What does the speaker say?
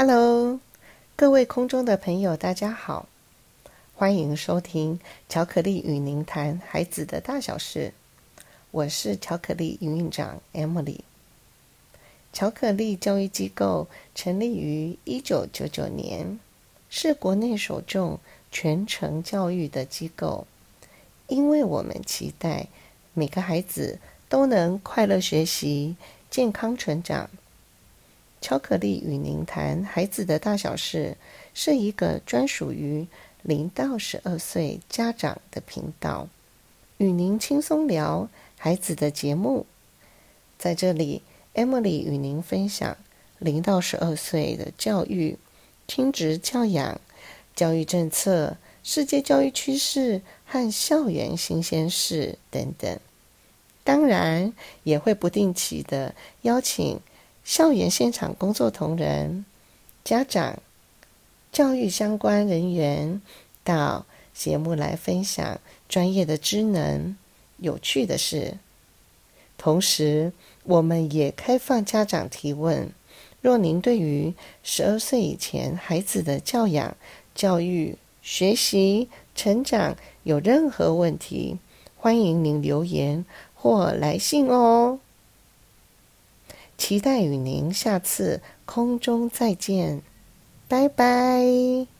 Hello，各位空中的朋友，大家好，欢迎收听巧克力与您谈孩子的大小事。我是巧克力营运长 Emily。巧克力教育机构成立于一九九九年，是国内首重全程教育的机构，因为我们期待每个孩子都能快乐学习、健康成长。巧克力与您谈孩子的大小事，是一个专属于零到十二岁家长的频道，与您轻松聊孩子的节目。在这里，Emily 与您分享零到十二岁的教育、亲职教养、教育政策、世界教育趋势和校园新鲜事等等。当然，也会不定期的邀请。校园现场工作同仁、家长、教育相关人员到节目来分享专业的知能、有趣的事。同时，我们也开放家长提问。若您对于十二岁以前孩子的教养、教育、学习、成长有任何问题，欢迎您留言或来信哦。期待与您下次空中再见，拜拜。